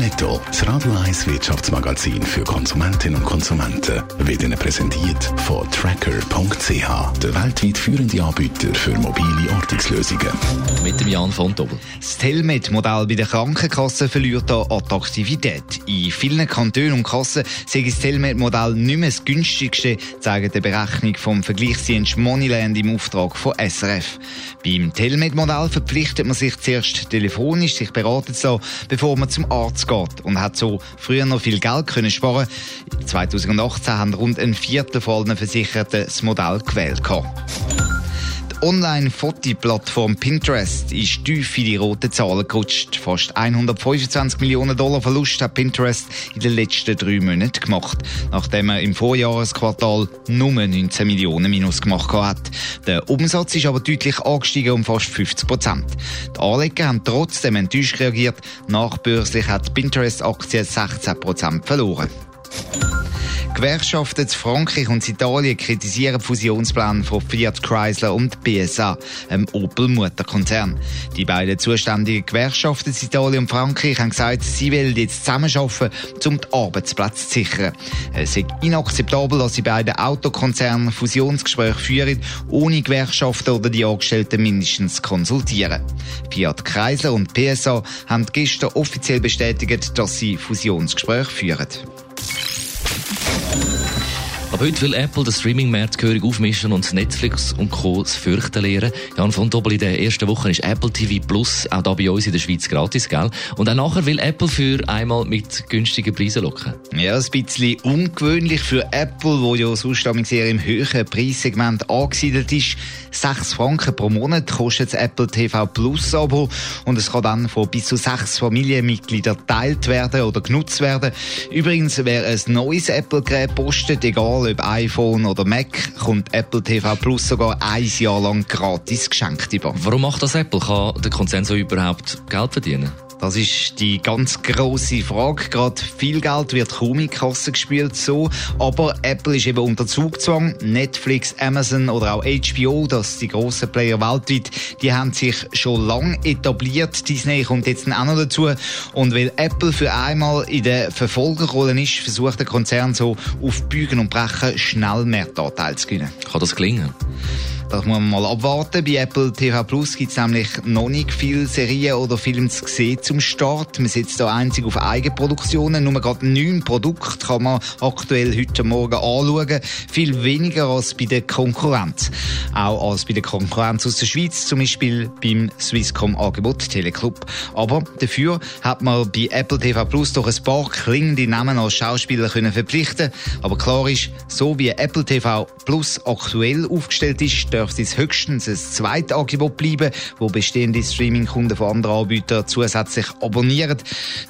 Netto, das Radio 1 Wirtschaftsmagazin für Konsumentinnen und Konsumenten, wird Ihnen präsentiert von Tracker.ch, der weltweit führende Anbieter für mobile Ortungslösungen. Mit dem Jan von Dobbel. Das Telmet-Modell bei den Krankenkassen verliert hier Attraktivität. In vielen Kantonen und Kassen sei das Telmet-Modell nicht mehr das günstigste, zeigen die Berechnung vom Vergleichsdienst Moneyland im Auftrag von SRF. Beim Telmet-Modell verpflichtet man sich zuerst telefonisch, sich beraten zu lassen, bevor man zum Arzt geht und hat so früher noch viel Geld können sparen. 2018 haben rund ein Viertel von allen Versicherten das Modell gewählt. Die Online-Fotoplattform Pinterest ist tief in die roten Zahlen gerutscht. Fast 125 Millionen Dollar Verlust hat Pinterest in den letzten drei Monaten gemacht, nachdem er im Vorjahresquartal nur 19 Millionen Minus gemacht hat. Der Umsatz ist aber deutlich angestiegen um fast 50 Prozent. Die Anleger haben trotzdem enttäuscht reagiert. Nachbörslich hat Pinterest-Aktie 16 Prozent verloren. Gewerkschaften in Frankreich und Italien kritisieren Fusionspläne von Fiat Chrysler und BSA, einem Opel-Mutterkonzern. Die beiden zuständigen Gewerkschaften in Italien und Frankreich haben gesagt, sie wollen jetzt zusammenarbeiten, um die Arbeitsplätze zu sichern. Es ist inakzeptabel, dass die beiden Autokonzerne Fusionsgespräche führen, ohne Gewerkschaften oder die Angestellten mindestens zu konsultieren. Fiat Chrysler und PSA haben gestern offiziell bestätigt, dass sie Fusionsgespräche führen. Heute will Apple den Streaming-Markt gehörig aufmischen und Netflix und Co. das Fürchten lehren. Jan von Doppel, in der ersten Woche ist Apple TV Plus auch da bei uns in der Schweiz gratis, gell? Und auch nachher will Apple für einmal mit günstigen Preisen locken. Ja, ein bisschen ungewöhnlich für Apple, wo ja sonst sehr im höheren Preissegment angesiedelt ist. 6 Franken pro Monat kostet das Apple TV Plus Abo und es kann dann von bis zu sechs Familienmitgliedern geteilt werden oder genutzt werden. Übrigens, wer ein neues Apple-Gerät postet, egal ob iPhone oder Mac, kommt Apple TV Plus sogar ein Jahr lang gratis geschenkt über. Warum macht das Apple? Kann der Konzern so überhaupt Geld verdienen? Das ist die ganz große Frage. Gerade viel Geld wird kaum in die Kasse gespielt, so. Aber Apple ist eben unter Zugzwang. Netflix, Amazon oder auch HBO, das die grossen Player weltweit, die haben sich schon lange etabliert. Disney kommt jetzt auch noch dazu. Und weil Apple für einmal in der Verfolgerrolle ist, versucht der Konzern so auf Bügen und Brechen schnell mehr Anteil zu gewinnen. Kann das gelingen? Das muss man mal abwarten. Bei Apple TV Plus gibt es nämlich noch nicht viele Serien oder Filme zu sehen zum Start. Man setzt da einzig auf Eigenproduktionen. Nur gerade neun Produkte kann man aktuell heute Morgen anschauen. Viel weniger als bei der Konkurrenz. Auch als bei der Konkurrenz aus der Schweiz, zum Beispiel beim Swisscom-Angebot Teleclub. Aber dafür hat man bei Apple TV Plus doch ein paar klingende Namen als Schauspieler können verpflichten. Aber klar ist, so wie Apple TV Plus aktuell aufgestellt ist, dürfte es höchstens ein zweites Angebot bleiben, wo bestehende Streaming-Kunden von anderen Anbietern zusätzlich abonnieren.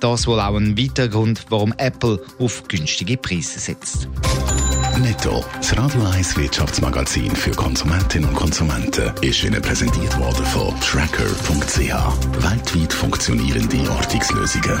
Das wohl auch ein weiterer Grund, warum Apple auf günstige Preise setzt. Netto, das Radio 1 Wirtschaftsmagazin für Konsumentinnen und Konsumenten, ist Ihnen präsentiert worden von Tracker.ch. Weltweit funktionierende Ortungslösungen.